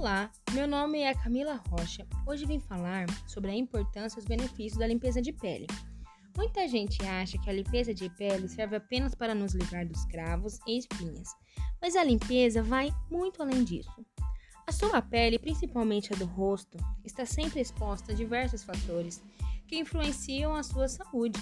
Olá, meu nome é Camila Rocha. Hoje vim falar sobre a importância e os benefícios da limpeza de pele. Muita gente acha que a limpeza de pele serve apenas para nos livrar dos cravos e espinhas, mas a limpeza vai muito além disso. A sua pele, principalmente a do rosto, está sempre exposta a diversos fatores que influenciam a sua saúde,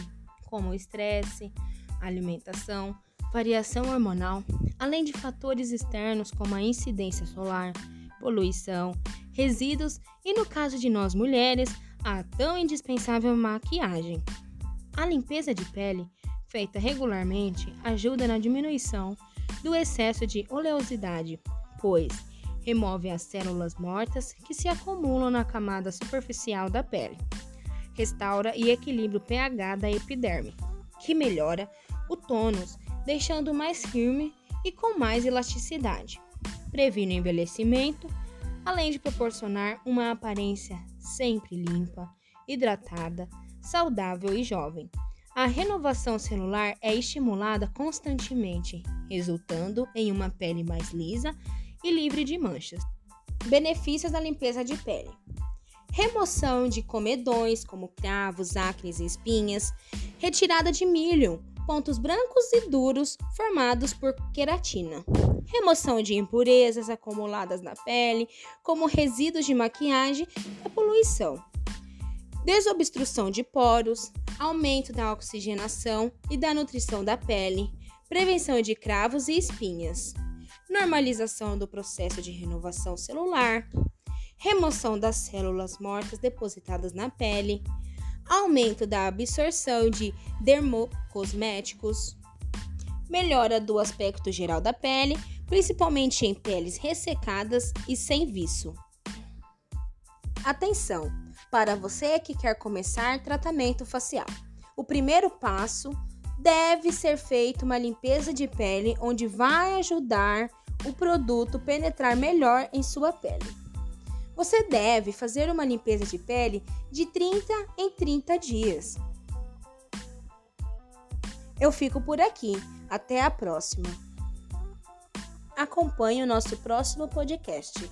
como o estresse, alimentação, variação hormonal, além de fatores externos como a incidência solar, poluição, resíduos e, no caso de nós mulheres, a tão indispensável maquiagem. A limpeza de pele, feita regularmente, ajuda na diminuição do excesso de oleosidade, pois remove as células mortas que se acumulam na camada superficial da pele. Restaura e equilibra o pH da epiderme, que melhora o tônus, deixando mais firme e com mais elasticidade previne o envelhecimento, além de proporcionar uma aparência sempre limpa, hidratada, saudável e jovem. A renovação celular é estimulada constantemente, resultando em uma pele mais lisa e livre de manchas. Benefícios da limpeza de pele: remoção de comedões como cravos, acnes e espinhas, retirada de milho, pontos brancos e duros formados por queratina. Remoção de impurezas acumuladas na pele, como resíduos de maquiagem e poluição, desobstrução de poros, aumento da oxigenação e da nutrição da pele, prevenção de cravos e espinhas, normalização do processo de renovação celular, remoção das células mortas depositadas na pele, aumento da absorção de dermocosméticos, melhora do aspecto geral da pele, principalmente em peles ressecadas e sem viço. Atenção! Para você que quer começar tratamento facial, o primeiro passo deve ser feito uma limpeza de pele onde vai ajudar o produto penetrar melhor em sua pele. Você deve fazer uma limpeza de pele de 30 em 30 dias. Eu fico por aqui. Até a próxima! Acompanhe o nosso próximo podcast.